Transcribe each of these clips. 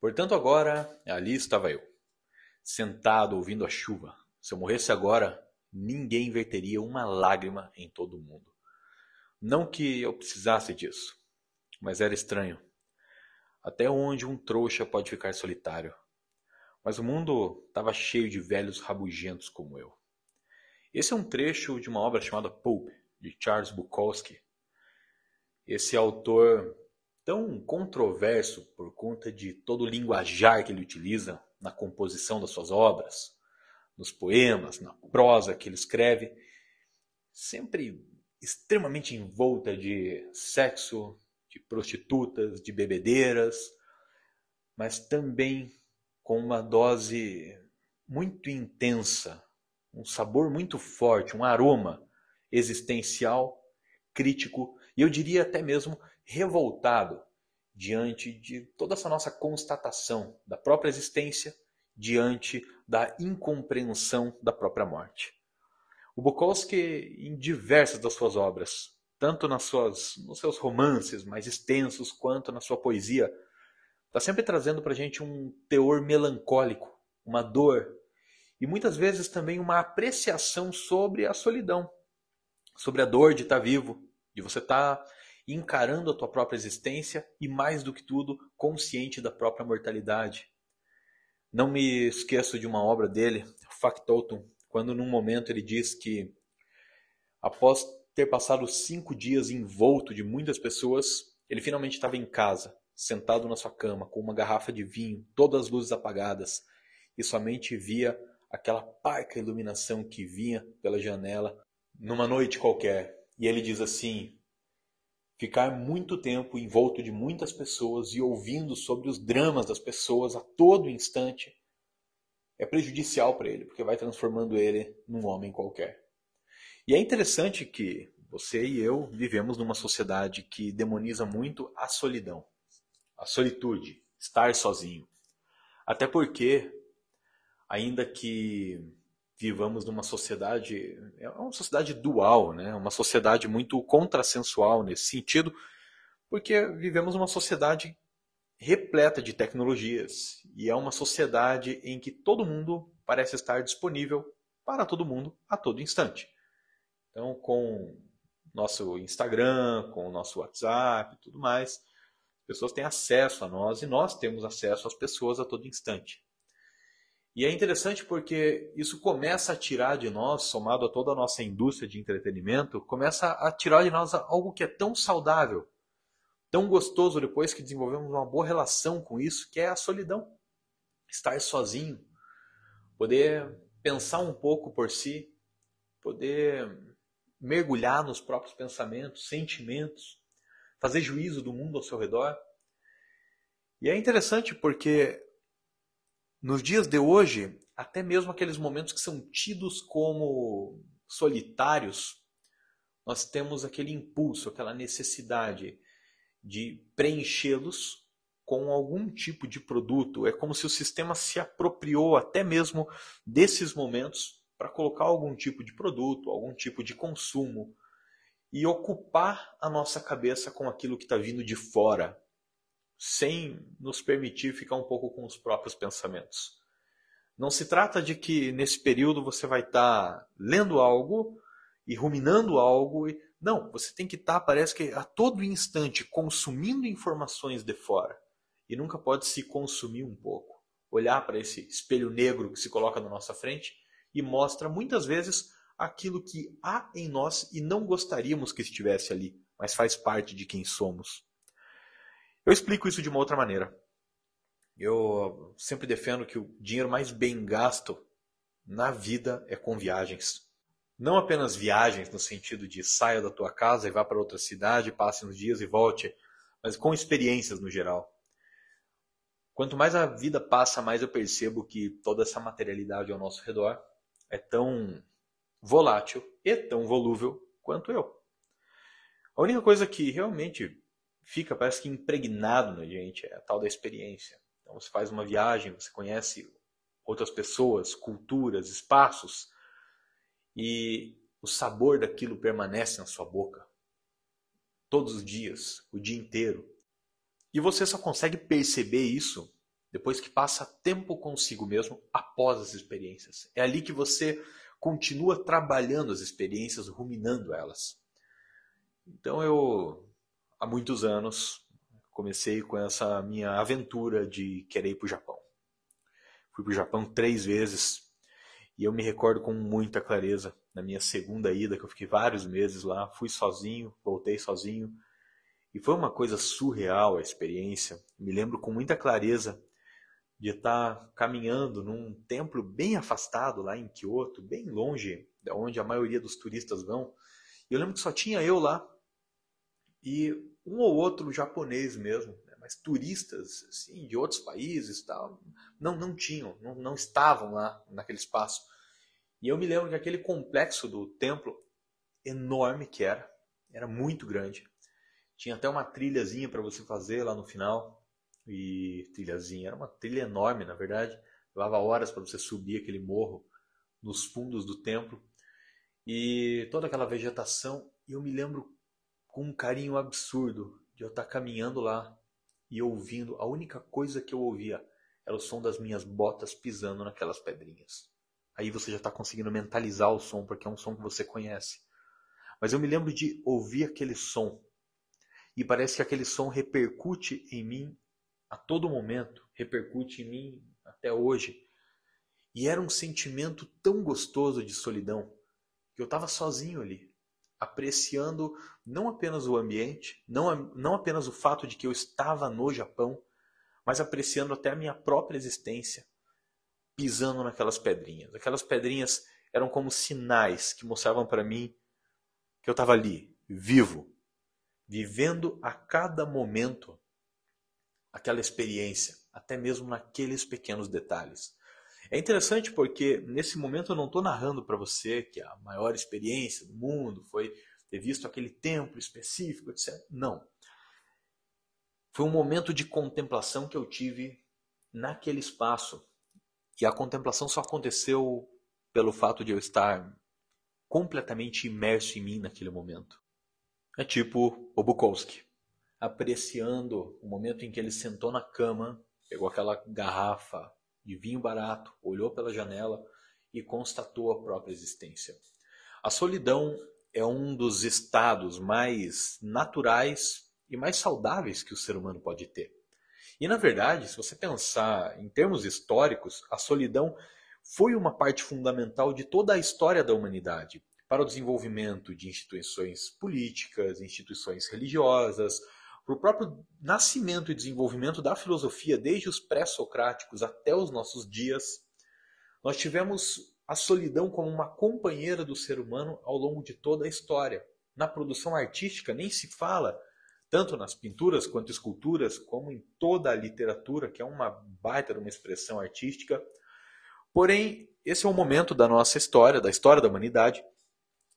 Portanto, agora ali estava eu, sentado ouvindo a chuva. Se eu morresse agora, ninguém verteria uma lágrima em todo o mundo. Não que eu precisasse disso, mas era estranho. Até onde um trouxa pode ficar solitário? Mas o mundo estava cheio de velhos rabugentos como eu. Esse é um trecho de uma obra chamada Pope, de Charles Bukowski. Esse autor tão controverso por conta de todo o linguajar que ele utiliza na composição das suas obras, nos poemas, na prosa que ele escreve, sempre extremamente envolta de sexo, de prostitutas, de bebedeiras, mas também com uma dose muito intensa, um sabor muito forte, um aroma existencial, crítico e eu diria até mesmo revoltado diante de toda essa nossa constatação da própria existência, diante da incompreensão da própria morte. O Bukowski, em diversas das suas obras, tanto nas suas, nos seus romances mais extensos quanto na sua poesia, está sempre trazendo para a gente um teor melancólico, uma dor e muitas vezes também uma apreciação sobre a solidão, sobre a dor de estar tá vivo, de você estar tá encarando a tua própria existência e, mais do que tudo, consciente da própria mortalidade. Não me esqueço de uma obra dele, Factotum, quando num momento ele diz que, após ter passado cinco dias envolto de muitas pessoas, ele finalmente estava em casa, sentado na sua cama, com uma garrafa de vinho, todas as luzes apagadas, e somente via aquela parca iluminação que vinha pela janela numa noite qualquer. E ele diz assim: ficar muito tempo envolto de muitas pessoas e ouvindo sobre os dramas das pessoas a todo instante é prejudicial para ele, porque vai transformando ele num homem qualquer. E é interessante que você e eu vivemos numa sociedade que demoniza muito a solidão, a solitude, estar sozinho. Até porque, ainda que vivamos numa sociedade, é uma sociedade dual, né? uma sociedade muito contrassensual nesse sentido, porque vivemos uma sociedade repleta de tecnologias e é uma sociedade em que todo mundo parece estar disponível para todo mundo a todo instante. Então, com nosso Instagram, com o nosso WhatsApp e tudo mais, as pessoas têm acesso a nós e nós temos acesso às pessoas a todo instante. E é interessante porque isso começa a tirar de nós, somado a toda a nossa indústria de entretenimento, começa a tirar de nós algo que é tão saudável, tão gostoso depois que desenvolvemos uma boa relação com isso, que é a solidão. Estar sozinho, poder pensar um pouco por si, poder mergulhar nos próprios pensamentos, sentimentos, fazer juízo do mundo ao seu redor. E é interessante porque nos dias de hoje, até mesmo aqueles momentos que são tidos como solitários, nós temos aquele impulso, aquela necessidade de preenchê-los com algum tipo de produto. É como se o sistema se apropriou até mesmo desses momentos para colocar algum tipo de produto, algum tipo de consumo e ocupar a nossa cabeça com aquilo que está vindo de fora, sem nos permitir ficar um pouco com os próprios pensamentos. Não se trata de que nesse período você vai estar tá lendo algo e ruminando algo. E... Não, você tem que estar, tá, parece que a todo instante, consumindo informações de fora. E nunca pode se consumir um pouco. Olhar para esse espelho negro que se coloca na nossa frente e mostra muitas vezes aquilo que há em nós e não gostaríamos que estivesse ali, mas faz parte de quem somos. Eu explico isso de uma outra maneira. Eu sempre defendo que o dinheiro mais bem gasto na vida é com viagens. Não apenas viagens no sentido de saia da tua casa e vá para outra cidade, passe uns dias e volte, mas com experiências no geral. Quanto mais a vida passa, mais eu percebo que toda essa materialidade ao nosso redor é tão volátil e tão volúvel quanto eu. A única coisa que realmente fica, parece que impregnado na gente, é a tal da experiência. Então você faz uma viagem, você conhece outras pessoas, culturas, espaços, e o sabor daquilo permanece na sua boca todos os dias, o dia inteiro. E você só consegue perceber isso depois que passa tempo consigo mesmo após as experiências. É ali que você continua trabalhando as experiências, ruminando elas. Então eu, muitos anos, comecei com essa minha aventura de querer ir para o Japão. Fui para o Japão três vezes e eu me recordo com muita clareza na minha segunda ida, que eu fiquei vários meses lá, fui sozinho, voltei sozinho. E foi uma coisa surreal a experiência. Me lembro com muita clareza de estar caminhando num templo bem afastado lá em Kyoto, bem longe de onde a maioria dos turistas vão. E eu lembro que só tinha eu lá e um ou outro japonês mesmo, né? mas turistas assim, de outros países tal, não, não tinham, não, não estavam lá naquele espaço. E eu me lembro que aquele complexo do templo, enorme que era, era muito grande. Tinha até uma trilhazinha para você fazer lá no final e trilhazinha. Era uma trilha enorme, na verdade. Levava horas para você subir aquele morro nos fundos do templo. E toda aquela vegetação. Eu me lembro com um carinho absurdo de eu estar caminhando lá e ouvindo. A única coisa que eu ouvia era o som das minhas botas pisando naquelas pedrinhas. Aí você já está conseguindo mentalizar o som, porque é um som que você conhece. Mas eu me lembro de ouvir aquele som. E parece que aquele som repercute em mim a todo momento, repercute em mim até hoje. E era um sentimento tão gostoso de solidão que eu estava sozinho ali, apreciando não apenas o ambiente, não, não apenas o fato de que eu estava no Japão, mas apreciando até a minha própria existência, pisando naquelas pedrinhas. Aquelas pedrinhas eram como sinais que mostravam para mim que eu estava ali, vivo, vivendo a cada momento aquela experiência, até mesmo naqueles pequenos detalhes. É interessante porque nesse momento eu não estou narrando para você que a maior experiência do mundo foi ter visto aquele templo específico, etc. Não. Foi um momento de contemplação que eu tive naquele espaço. E a contemplação só aconteceu pelo fato de eu estar completamente imerso em mim naquele momento. É tipo o Bukowski apreciando o momento em que ele sentou na cama, pegou aquela garrafa de vinho barato, olhou pela janela e constatou a própria existência. A solidão é um dos estados mais naturais e mais saudáveis que o ser humano pode ter. E na verdade, se você pensar em termos históricos, a solidão foi uma parte fundamental de toda a história da humanidade para o desenvolvimento de instituições políticas, instituições religiosas, para o próprio nascimento e desenvolvimento da filosofia, desde os pré-socráticos até os nossos dias, nós tivemos a solidão como uma companheira do ser humano ao longo de toda a história. Na produção artística nem se fala, tanto nas pinturas quanto esculturas, como em toda a literatura, que é uma baita uma expressão artística. Porém, esse é um momento da nossa história, da história da humanidade,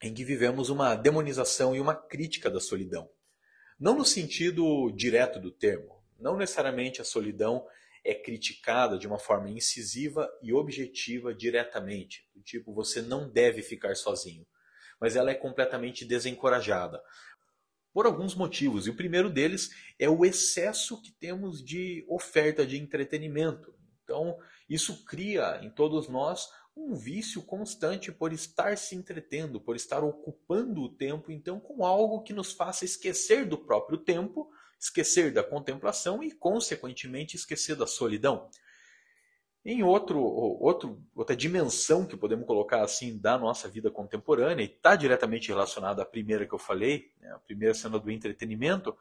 em que vivemos uma demonização e uma crítica da solidão. Não no sentido direto do termo. Não necessariamente a solidão é criticada de uma forma incisiva e objetiva diretamente. Tipo, você não deve ficar sozinho. Mas ela é completamente desencorajada. Por alguns motivos. E o primeiro deles é o excesso que temos de oferta de entretenimento. Então, isso cria em todos nós um vício constante por estar se entretendo, por estar ocupando o tempo, então, com algo que nos faça esquecer do próprio tempo, esquecer da contemplação e, consequentemente, esquecer da solidão. Em outro, outro, outra dimensão que podemos colocar assim da nossa vida contemporânea, e está diretamente relacionada à primeira que eu falei, né, a primeira sendo a do entretenimento,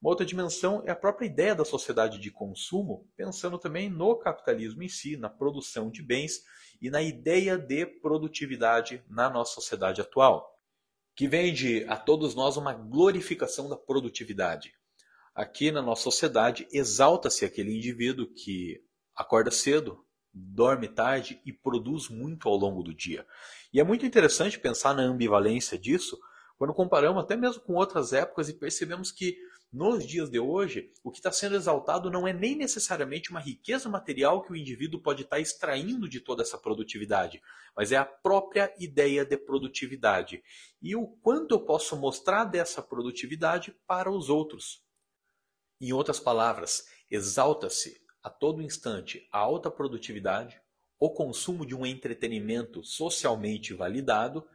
uma outra dimensão é a própria ideia da sociedade de consumo, pensando também no capitalismo em si, na produção de bens e na ideia de produtividade na nossa sociedade atual, que vende a todos nós uma glorificação da produtividade. Aqui na nossa sociedade exalta-se aquele indivíduo que acorda cedo, dorme tarde e produz muito ao longo do dia. E é muito interessante pensar na ambivalência disso quando comparamos até mesmo com outras épocas e percebemos que nos dias de hoje, o que está sendo exaltado não é nem necessariamente uma riqueza material que o indivíduo pode estar tá extraindo de toda essa produtividade, mas é a própria ideia de produtividade e o quanto eu posso mostrar dessa produtividade para os outros. Em outras palavras, exalta-se a todo instante a alta produtividade, o consumo de um entretenimento socialmente validado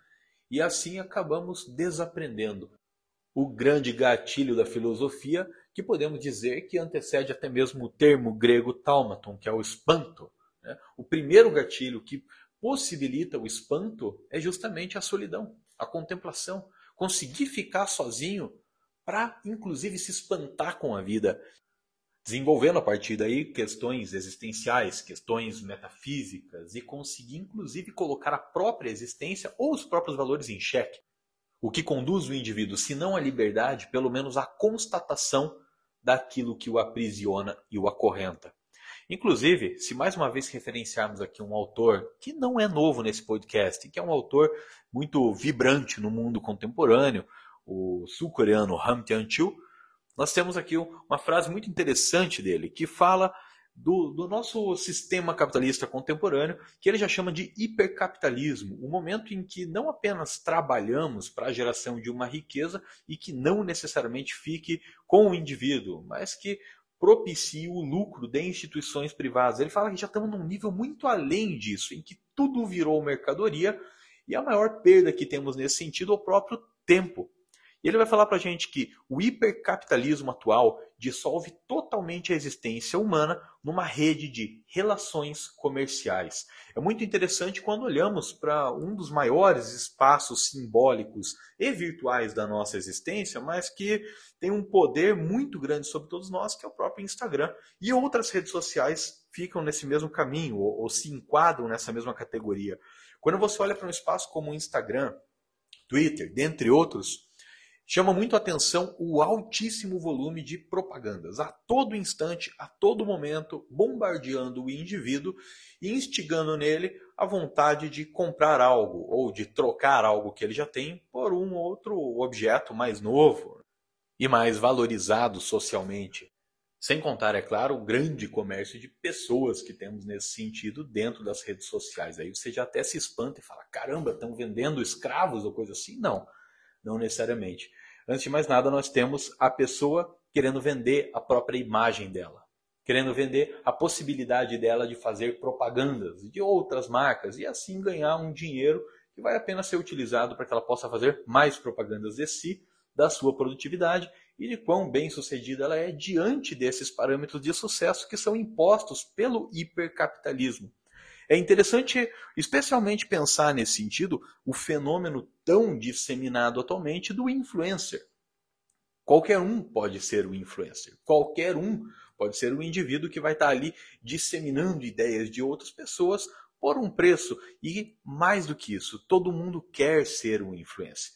e assim acabamos desaprendendo o grande gatilho da filosofia, que podemos dizer que antecede até mesmo o termo grego taumaton, que é o espanto. Né? O primeiro gatilho que possibilita o espanto é justamente a solidão, a contemplação, conseguir ficar sozinho para, inclusive, se espantar com a vida desenvolvendo a partir daí questões existenciais, questões metafísicas e conseguir inclusive colocar a própria existência ou os próprios valores em xeque. O que conduz o indivíduo, se não à liberdade, pelo menos à constatação daquilo que o aprisiona e o acorrenta. Inclusive, se mais uma vez referenciarmos aqui um autor que não é novo nesse podcast, que é um autor muito vibrante no mundo contemporâneo, o sul-coreano Ham Tian-chul, nós temos aqui uma frase muito interessante dele, que fala do, do, nosso sistema capitalista contemporâneo, que ele já chama de hipercapitalismo, o momento em que não apenas trabalhamos para a geração de uma riqueza e que não necessariamente fique com o indivíduo, mas que propicie o lucro de instituições privadas. Ele fala que já estamos num nível muito além disso, em que tudo virou mercadoria e a maior perda que temos nesse sentido é o próprio tempo. E ele vai falar para a gente que o hipercapitalismo atual dissolve totalmente a existência humana numa rede de relações comerciais. É muito interessante quando olhamos para um dos maiores espaços simbólicos e virtuais da nossa existência, mas que tem um poder muito grande sobre todos nós, que é o próprio Instagram. E outras redes sociais ficam nesse mesmo caminho ou, ou se enquadram nessa mesma categoria. Quando você olha para um espaço como o Instagram, Twitter, dentre outros, Chama muito atenção o altíssimo volume de propagandas, a todo instante, a todo momento, bombardeando o indivíduo e instigando nele a vontade de comprar algo ou de trocar algo que ele já tem por um outro objeto mais novo e mais valorizado socialmente. Sem contar, é claro, o grande comércio de pessoas que temos nesse sentido dentro das redes sociais. Aí você já até se espanta e fala: caramba, estão vendendo escravos ou coisa assim? Não, não necessariamente. Antes de mais nada, nós temos a pessoa querendo vender a própria imagem dela, querendo vender a possibilidade dela de fazer propagandas de outras marcas e assim ganhar um dinheiro que vai apenas ser utilizado para que ela possa fazer mais propagandas de si, da sua produtividade e de quão bem sucedida ela é diante desses parâmetros de sucesso que são impostos pelo hipercapitalismo. É interessante, especialmente, pensar nesse sentido o fenômeno tão disseminado atualmente do influencer. Qualquer um pode ser o influencer. Qualquer um pode ser o indivíduo que vai estar ali disseminando ideias de outras pessoas por um preço. E mais do que isso, todo mundo quer ser um influencer.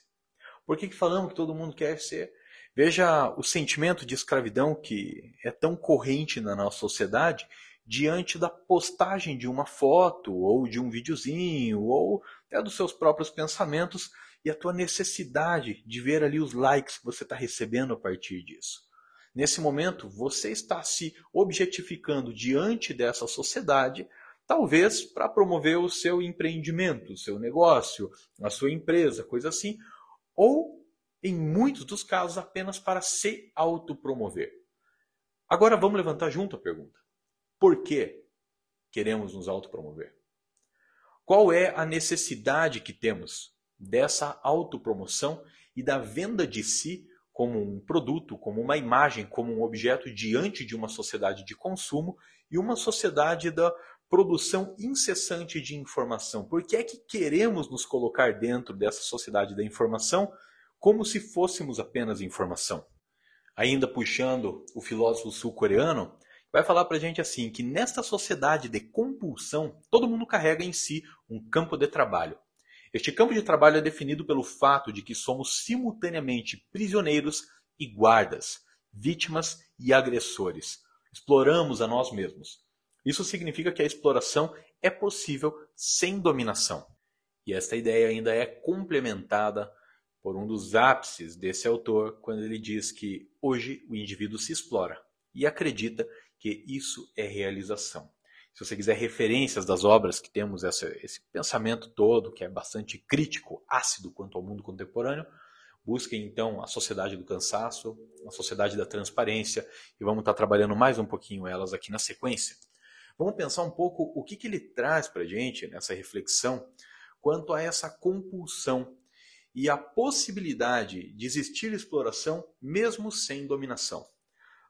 Por que, que falamos que todo mundo quer ser? Veja o sentimento de escravidão que é tão corrente na nossa sociedade diante da postagem de uma foto ou de um videozinho ou até dos seus próprios pensamentos e a tua necessidade de ver ali os likes que você está recebendo a partir disso. Nesse momento, você está se objetificando diante dessa sociedade, talvez para promover o seu empreendimento, o seu negócio, a sua empresa, coisa assim, ou em muitos dos casos apenas para se autopromover. Agora vamos levantar junto a pergunta. Por que queremos nos autopromover? Qual é a necessidade que temos dessa autopromoção e da venda de si como um produto, como uma imagem, como um objeto diante de uma sociedade de consumo e uma sociedade da produção incessante de informação? Por que é que queremos nos colocar dentro dessa sociedade da informação como se fôssemos apenas informação? Ainda puxando o filósofo sul-coreano, vai falar para a gente assim que nesta sociedade de compulsão, todo mundo carrega em si um campo de trabalho. Este campo de trabalho é definido pelo fato de que somos simultaneamente prisioneiros e guardas, vítimas e agressores. Exploramos a nós mesmos. Isso significa que a exploração é possível sem dominação. E esta ideia ainda é complementada por um dos ápices desse autor quando ele diz que hoje o indivíduo se explora e acredita que isso é realização. Se você quiser referências das obras que temos essa, esse pensamento todo, que é bastante crítico, ácido quanto ao mundo contemporâneo, Busquem então a sociedade do cansaço, a sociedade da transparência e vamos estar trabalhando mais um pouquinho elas aqui na sequência. Vamos pensar um pouco o que, que ele traz para a gente nessa reflexão quanto a essa compulsão e a possibilidade de existir exploração mesmo sem dominação.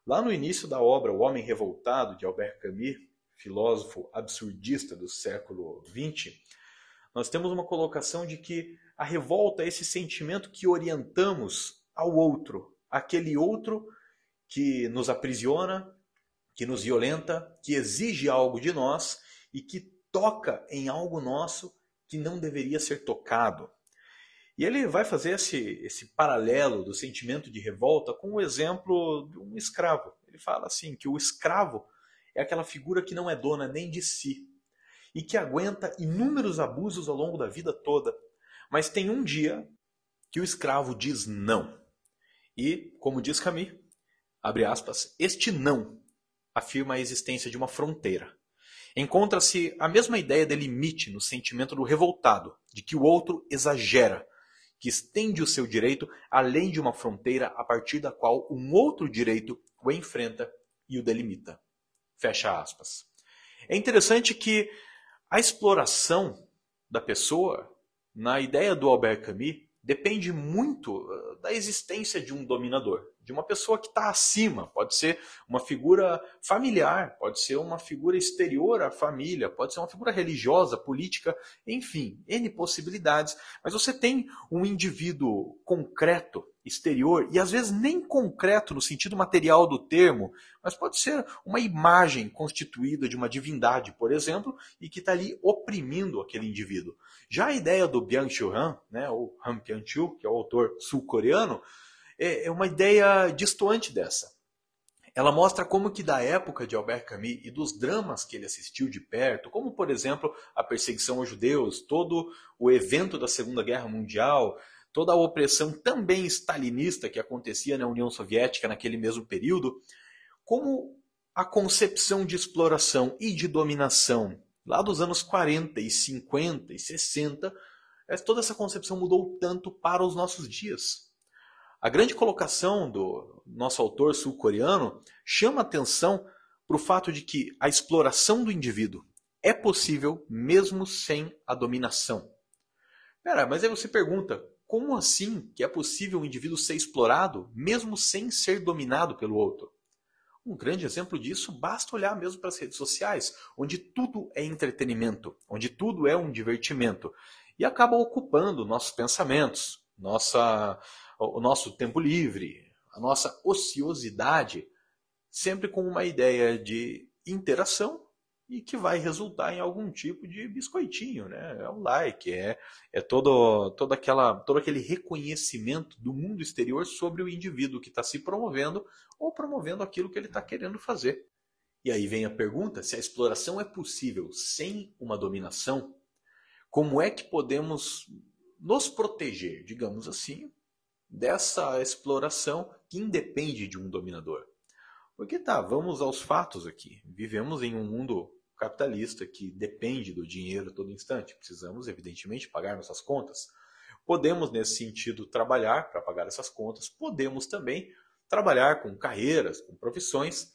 Lá no início da obra O Homem Revoltado, de Albert Camus, filósofo absurdista do século XX, nós temos uma colocação de que a revolta é esse sentimento que orientamos ao outro, aquele outro que nos aprisiona, que nos violenta, que exige algo de nós e que toca em algo nosso que não deveria ser tocado. E ele vai fazer esse, esse paralelo do sentimento de revolta com o exemplo de um escravo. Ele fala assim que o escravo é aquela figura que não é dona nem de si e que aguenta inúmeros abusos ao longo da vida toda. Mas tem um dia que o escravo diz não. E, como diz Camus, abre aspas, este não afirma a existência de uma fronteira. Encontra-se a mesma ideia de limite no sentimento do revoltado, de que o outro exagera, que estende o seu direito além de uma fronteira a partir da qual um outro direito o enfrenta e o delimita. Fecha aspas. É interessante que a exploração da pessoa, na ideia do Albert Camus, depende muito eh, da existência de um dominador de uma pessoa que está acima. Pode ser uma figura familiar, pode ser uma figura exterior à família, pode ser uma figura religiosa, política, enfim, N possibilidades. Mas você tem um indivíduo concreto, exterior, e às vezes nem concreto no sentido material do termo, mas pode ser uma imagem constituída de uma divindade, por exemplo, e que está ali oprimindo aquele indivíduo. Já a ideia do Byung-Chul Han, né, ou Han Byung-Chul, que é o autor sul-coreano, é, é uma ideia distoante dessa. Ela mostra como que da época de Albert Camus e dos dramas que ele assistiu de perto, como por exemplo a perseguição aos judeus, todo o evento da Segunda Guerra Mundial, toda a opressão também stalinista que acontecia na União Soviética naquele mesmo período, como a concepção de exploração e de dominação lá dos anos 40 e 50 e 60, é, toda essa concepção mudou tanto para os nossos dias. A grande colocação do nosso autor sul-coreano chama atenção para o fato de que a exploração do indivíduo é possível mesmo sem a dominação. Pera, mas aí você pergunta, como assim que é possível um indivíduo ser explorado mesmo sem ser dominado pelo outro? Um grande exemplo disso basta olhar mesmo para as redes sociais, onde tudo é entretenimento, onde tudo é um divertimento e acaba ocupando nossos pensamentos, nossa o nosso tempo livre, a nossa ociosidade, sempre com uma ideia de interação e que vai resultar em algum tipo de biscoitinho, né? É o like, é, é todo, todo, aquela, todo aquele reconhecimento do mundo exterior sobre o indivíduo que está se promovendo ou promovendo aquilo que ele está querendo fazer. E aí vem a pergunta: se a exploração é possível sem uma dominação, como é que podemos nos proteger, digamos assim, dessa exploração que independe de um dominador. Porque tá, vamos aos fatos aqui. Vivemos em um mundo capitalista que depende do dinheiro a todo instante. Precisamos, evidentemente, pagar nossas contas. Podemos, nesse sentido, trabalhar para pagar essas contas. Podemos também trabalhar com carreiras, com profissões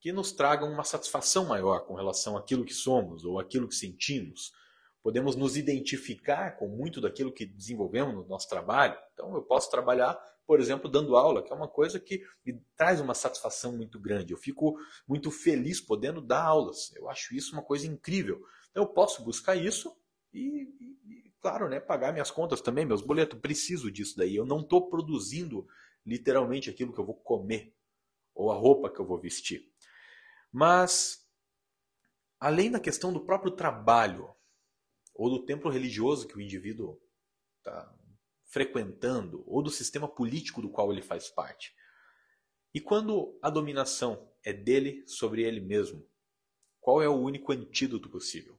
que nos tragam uma satisfação maior com relação àquilo que somos ou aquilo que sentimos podemos nos identificar com muito daquilo que desenvolvemos no nosso trabalho. Então, eu posso trabalhar, por exemplo, dando aula, que é uma coisa que me traz uma satisfação muito grande. Eu fico muito feliz podendo dar aulas. Eu acho isso uma coisa incrível. Então, eu posso buscar isso e, e claro, né, pagar minhas contas também, meus boletos. Preciso disso daí. Eu não estou produzindo literalmente aquilo que eu vou comer ou a roupa que eu vou vestir. Mas, além da questão do próprio trabalho, ou do templo religioso que o indivíduo está frequentando, ou do sistema político do qual ele faz parte. E quando a dominação é dele sobre ele mesmo, qual é o único antídoto possível?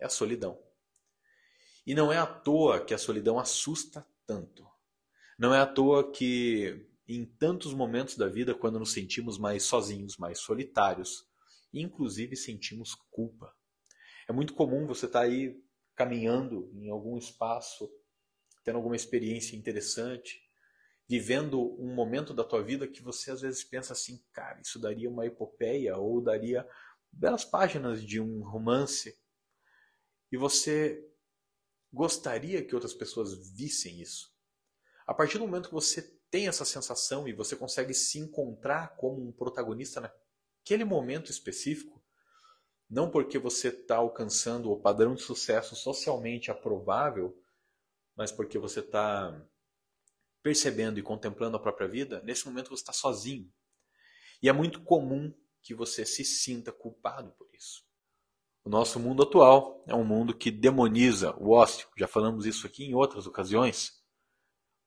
É a solidão. E não é à toa que a solidão assusta tanto. Não é à toa que em tantos momentos da vida, quando nos sentimos mais sozinhos, mais solitários, inclusive sentimos culpa. É muito comum você estar tá aí caminhando em algum espaço, tendo alguma experiência interessante, vivendo um momento da tua vida que você às vezes pensa assim, cara, isso daria uma epopeia ou daria belas páginas de um romance. E você gostaria que outras pessoas vissem isso. A partir do momento que você tem essa sensação e você consegue se encontrar como um protagonista naquele momento específico, não porque você está alcançando o padrão de sucesso socialmente aprovável, mas porque você está percebendo e contemplando a própria vida, nesse momento você está sozinho. E é muito comum que você se sinta culpado por isso. O nosso mundo atual é um mundo que demoniza o ócio, já falamos isso aqui em outras ocasiões,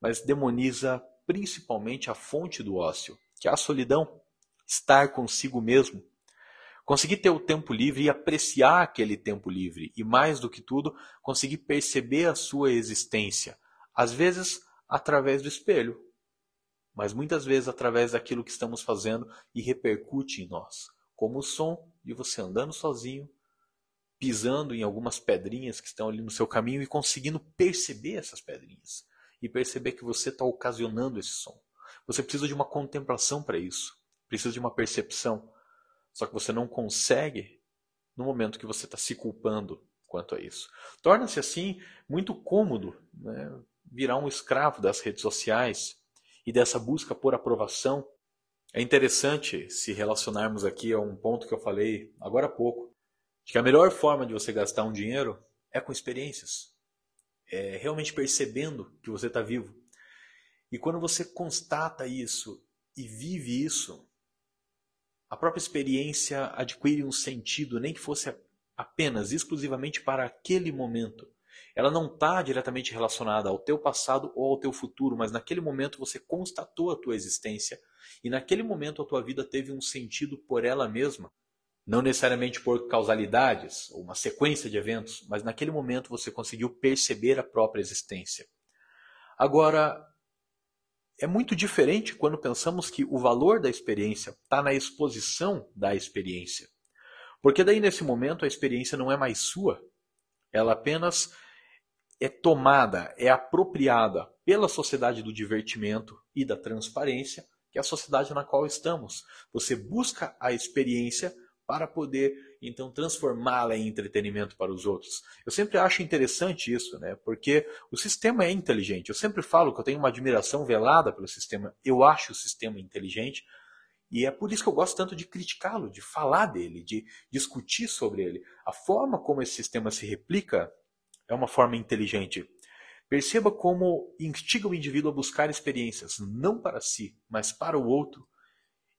mas demoniza principalmente a fonte do ócio, que é a solidão, estar consigo mesmo. Conseguir ter o tempo livre e apreciar aquele tempo livre, e mais do que tudo, conseguir perceber a sua existência, às vezes através do espelho, mas muitas vezes através daquilo que estamos fazendo e repercute em nós, como o som de você andando sozinho, pisando em algumas pedrinhas que estão ali no seu caminho e conseguindo perceber essas pedrinhas e perceber que você está ocasionando esse som. Você precisa de uma contemplação para isso, precisa de uma percepção, só que você não consegue no momento que você está se culpando quanto a isso. Torna-se assim muito cômodo né, virar um escravo das redes sociais e dessa busca por aprovação. É interessante se relacionarmos aqui a um ponto que eu falei agora há pouco, de que a melhor forma de você gastar um dinheiro é com experiências. É realmente percebendo que você está vivo. E quando você constata isso e vive isso, a própria experiência adquire um sentido, nem que fosse apenas, exclusivamente para aquele momento. Ela não está diretamente relacionada ao teu passado ou ao teu futuro, mas naquele momento você constatou a tua existência e naquele momento a tua vida teve um sentido por ela mesma. Não necessariamente por causalidades ou uma sequência de eventos, mas naquele momento você conseguiu perceber a própria existência. Agora, é muito diferente quando pensamos que o valor da experiência está na exposição da experiência. Porque daí nesse momento a experiência não é mais sua, ela apenas é tomada, é apropriada pela sociedade do divertimento e da transparência, que é a sociedade na qual estamos. Você busca a experiência para poder então transformá-la em entretenimento para os outros. Eu sempre acho interessante isso, né? Porque o sistema é inteligente. Eu sempre falo que eu tenho uma admiração velada pelo sistema. Eu acho o sistema inteligente e é por isso que eu gosto tanto de criticá-lo, de falar dele, de discutir sobre ele. A forma como esse sistema se replica é uma forma inteligente. Perceba como instiga o indivíduo a buscar experiências, não para si, mas para o outro.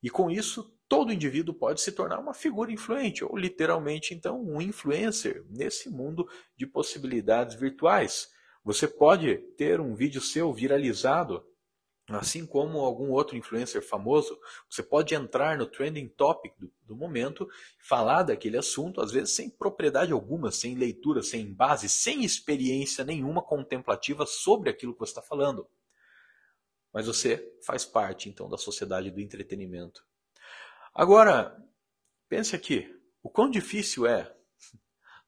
E com isso, todo indivíduo pode se tornar uma figura influente, ou literalmente, então, um influencer nesse mundo de possibilidades virtuais. Você pode ter um vídeo seu viralizado Assim como algum outro influencer famoso, você pode entrar no trending topic do, do, momento, falar daquele assunto, às vezes sem propriedade alguma, sem leitura, sem base, sem experiência nenhuma contemplativa sobre aquilo que você está falando. Mas você faz parte, então, da sociedade do entretenimento. Agora, pense aqui: o quão difícil é,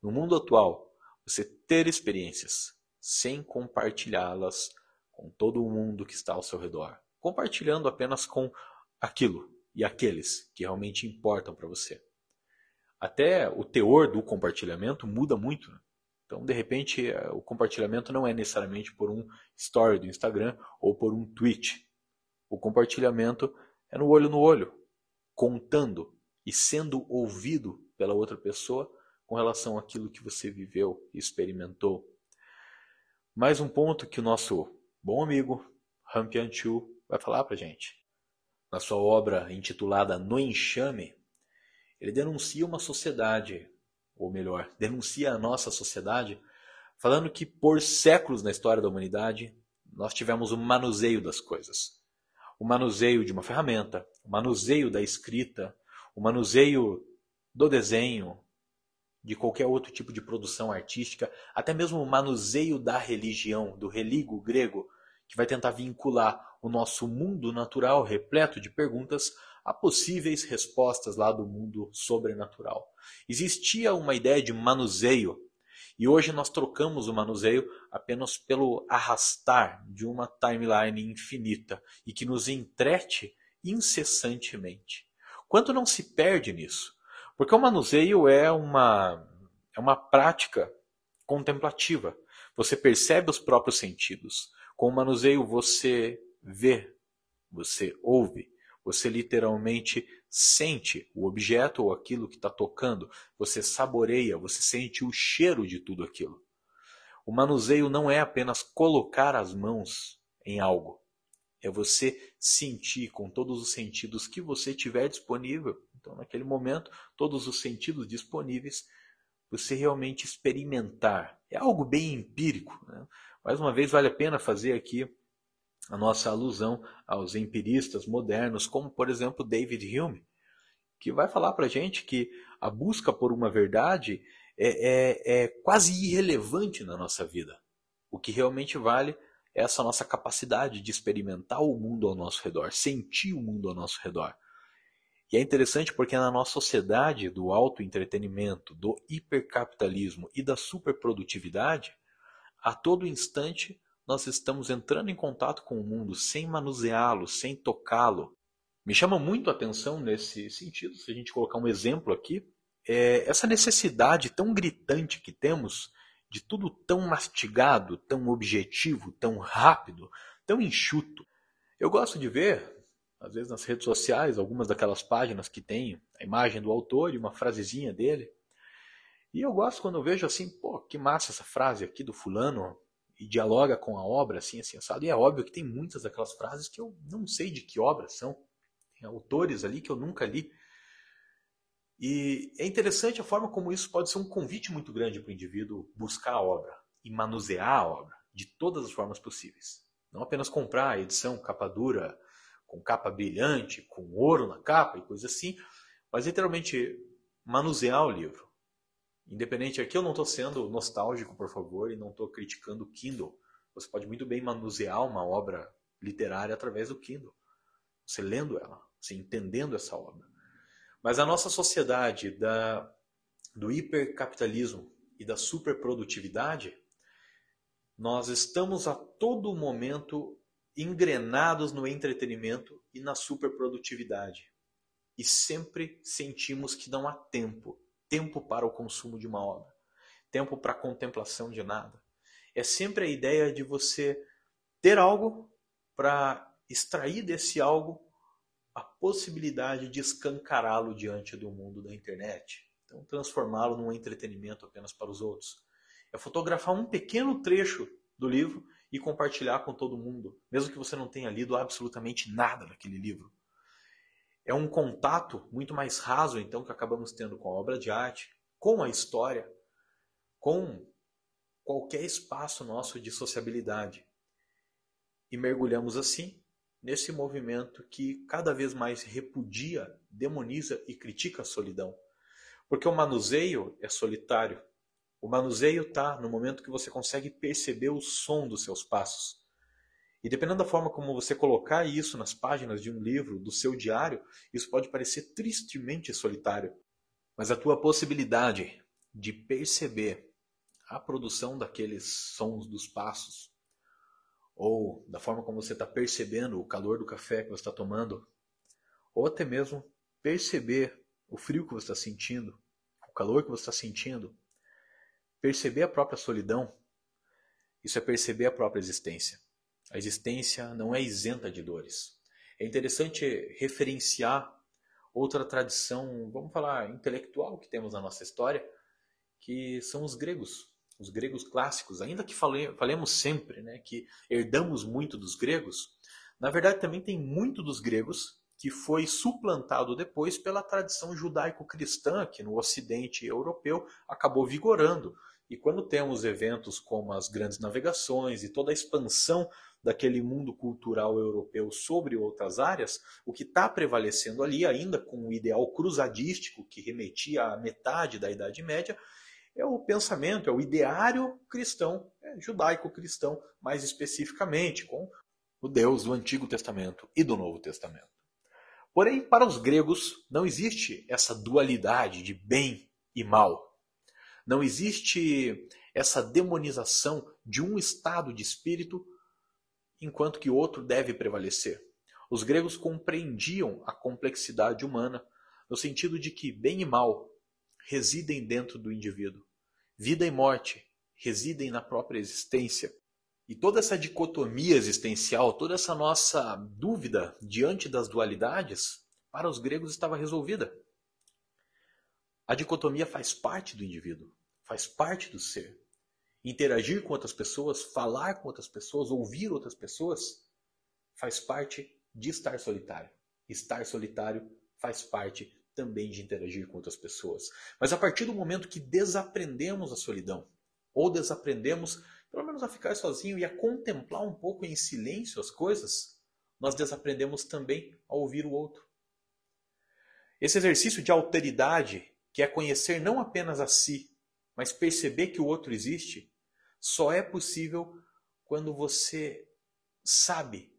no mundo atual, você ter experiências sem compartilhá-las com todo o mundo que está ao seu redor, compartilhando apenas com aquilo e aqueles que realmente importam para você. Até o teor do compartilhamento muda muito. Né? Então, de repente, eh, o compartilhamento não é necessariamente por um story do Instagram ou por um tweet. O compartilhamento é no olho no olho, contando e sendo ouvido pela outra pessoa com relação àquilo que você viveu e experimentou. Mais um ponto que o nosso bom amigo Rampian Chu vai falar para gente. Na sua obra intitulada No Enxame, ele denuncia uma sociedade, ou melhor, denuncia a nossa sociedade, falando que por séculos na história da humanidade nós tivemos o manuseio das coisas. O manuseio de uma ferramenta, o manuseio da escrita, o manuseio do desenho, de qualquer outro tipo de produção artística, até mesmo o manuseio da religião, do religo grego, que vai tentar vincular o nosso mundo natural repleto de perguntas a possíveis respostas lá do mundo sobrenatural. Existia uma ideia de manuseio E hoje nós trocamos o manuseio apenas pelo arrastar de uma timeline infinita e que nos entrete incessantemente. Quanto não se perde nisso? Porque o manuseio é uma, é uma prática contemplativa. Você percebe os próprios sentidos. Com o manuseio você vê, você ouve, você literalmente sente o objeto ou aquilo que está tocando, você saboreia, você sente o cheiro de tudo aquilo. O manuseio não é apenas colocar as mãos em algo, é você sentir com todos os sentidos que você tiver disponível. Então, naquele momento, todos os sentidos disponíveis, você realmente experimentar. É algo bem empírico. Né? Mais uma vez, vale a pena fazer aqui a nossa alusão aos empiristas modernos, como por exemplo David Hume, que vai falar para gente que a busca por uma verdade é, é, é quase irrelevante na nossa vida. O que realmente vale é essa nossa capacidade de experimentar o mundo ao nosso redor, sentir o mundo ao nosso redor. E é interessante porque na nossa sociedade do autoentretenimento, do hipercapitalismo e da superprodutividade, a todo instante nós estamos entrando em contato com o mundo sem manuseá-lo, sem tocá-lo. Me chama muito a atenção nesse sentido, se a gente colocar um exemplo aqui, é essa necessidade tão gritante que temos de tudo tão mastigado, tão objetivo, tão rápido, tão enxuto. Eu gosto de ver, às vezes nas redes sociais, algumas daquelas páginas que tem a imagem do autor e uma frasezinha dele. E eu gosto quando eu vejo assim, pô, que massa essa frase aqui do fulano, e dialoga com a obra, assim, assim, assado. E é óbvio que tem muitas daquelas frases que eu não sei de que obras são. Tem autores ali que eu nunca li. E é interessante a forma como isso pode ser um convite muito grande para o indivíduo buscar a obra e manusear a obra de todas as formas possíveis. Não apenas comprar a edição capa dura, com capa brilhante, com ouro na capa e coisa assim, mas literalmente manusear o livro Independente, aqui eu não estou sendo nostálgico, por favor, e não estou criticando o Kindle. Você pode muito bem manusear uma obra literária através do Kindle. Você lendo ela, você entendendo essa obra. Mas a nossa sociedade da, do hipercapitalismo e da superprodutividade, nós estamos a todo momento engrenados no entretenimento e na superprodutividade. E sempre sentimos que não há tempo tempo para o consumo de uma obra, tempo para a contemplação de nada. É sempre a ideia de você ter algo para extrair desse algo a possibilidade de escancará-lo diante do mundo da internet. Então, transformá-lo num entretenimento apenas para os outros. É fotografar um pequeno trecho do livro e compartilhar com todo mundo, mesmo que você não tenha lido absolutamente nada daquele livro. É um contato muito mais raso, então, que acabamos tendo com a obra de arte, com a história, com qualquer espaço nosso de sociabilidade. E mergulhamos assim nesse movimento que cada vez mais repudia, demoniza e critica a solidão. Porque o manuseio é solitário. O manuseio está no momento que você consegue perceber o som dos seus passos. E dependendo da forma como você colocar isso nas páginas de um livro, do seu diário, isso pode parecer tristemente solitário. Mas a tua possibilidade de perceber a produção daqueles sons dos passos, ou da forma como você está percebendo o calor do café que você está tomando, ou até mesmo perceber o frio que você está sentindo, o calor que você está sentindo, perceber a própria solidão, isso é perceber a própria existência. A existência não é isenta de dores. É interessante referenciar outra tradição, vamos falar, intelectual que temos na nossa história, que são os gregos, os gregos clássicos. Ainda que fale, falemos sempre né, que herdamos muito dos gregos, na verdade também tem muito dos gregos que foi suplantado depois pela tradição judaico-cristã, que no ocidente europeu acabou vigorando. E quando temos eventos como as grandes navegações e toda a expansão daquele mundo cultural europeu sobre outras áreas, o que está prevalecendo ali, ainda com o ideal cruzadístico que remetia à metade da Idade Média, é o pensamento, é o ideário cristão, é judaico-cristão, mais especificamente, com o Deus do Antigo Testamento e do Novo Testamento. Porém, para os gregos, não existe essa dualidade de bem e mal. Não existe essa demonização de um estado de espírito, enquanto que outro deve prevalecer. Os gregos compreendiam a complexidade humana no sentido de que bem e mal residem dentro do indivíduo. Vida e morte residem na própria existência. E toda essa dicotomia existencial, toda essa nossa dúvida diante das dualidades, para os gregos estava resolvida. A dicotomia faz parte do indivíduo, faz parte do ser. Interagir com outras pessoas, falar com outras pessoas, ouvir outras pessoas, faz parte de estar solitário. Estar solitário faz parte também de interagir com outras pessoas. Mas a partir do momento que desaprendemos a solidão, ou desaprendemos pelo menos a ficar sozinho e a contemplar um pouco em silêncio as coisas, nós desaprendemos também a ouvir o outro. Esse exercício de alteridade, que é conhecer não apenas a si, mas perceber que o outro existe, só é possível quando você sabe,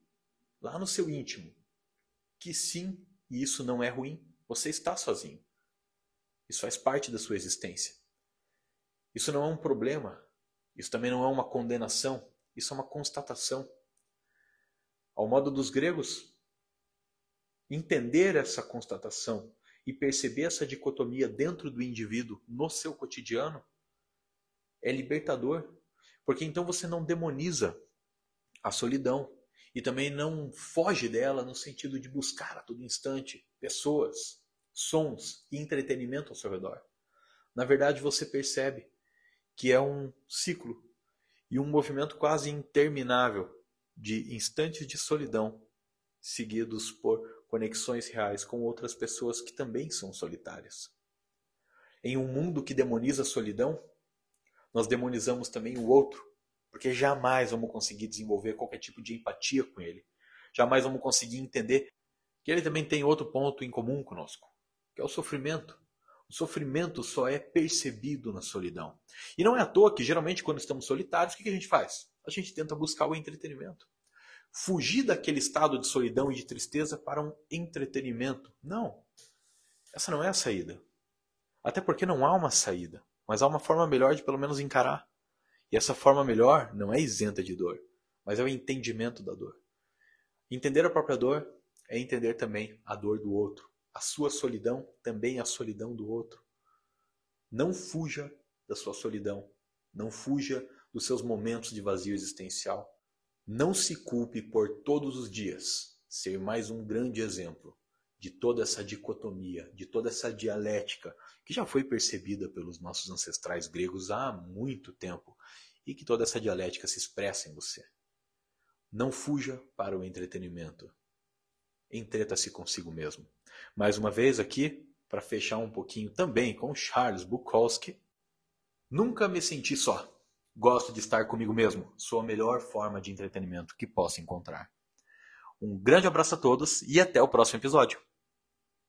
lá no seu íntimo, que sim, e isso não é ruim, você está sozinho. Isso faz parte da sua existência. Isso não é um problema. Isso também não é uma condenação. Isso é uma constatação. Ao modo dos gregos, entender essa constatação e perceber essa dicotomia dentro do indivíduo no seu cotidiano é libertador, porque então você não demoniza a solidão e também não foge dela no sentido de buscar a todo instante pessoas, sons e entretenimento ao seu redor. Na verdade, você percebe que é um ciclo e um movimento quase interminável de instantes de solidão, seguidos por conexões reais com outras pessoas que também são solitárias. Em um mundo que demoniza a solidão, nós demonizamos também o outro, porque jamais vamos conseguir desenvolver qualquer tipo de empatia com ele. Jamais vamos conseguir entender que ele também tem outro ponto em comum conosco, que é o sofrimento. O sofrimento só é percebido na solidão. E não é à toa que, geralmente, quando estamos solitários, o que a gente faz? A gente tenta buscar o entretenimento. Fugir daquele estado de solidão e de tristeza para um entretenimento. Não. Essa não é a saída. Até porque não há uma saída, mas há uma forma melhor de pelo menos encarar. E essa forma melhor não é isenta de dor, mas é o entendimento da dor. Entender a própria dor é entender também a dor do outro. A sua solidão também é a solidão do outro. Não fuja da sua solidão. Não fuja dos seus momentos de vazio existencial. Não se culpe por todos os dias ser mais um grande exemplo de toda essa dicotomia, de toda essa dialética que já foi percebida pelos nossos ancestrais gregos há muito tempo e que toda essa dialética se expressa em você. Não fuja para o entretenimento entreta-se consigo mesmo. Mais uma vez aqui, para fechar um pouquinho também com Charles Bukowski, nunca me senti só. Gosto de estar comigo mesmo. Sou a melhor forma de entretenimento que posso encontrar. Um grande abraço a todos e até o próximo episódio.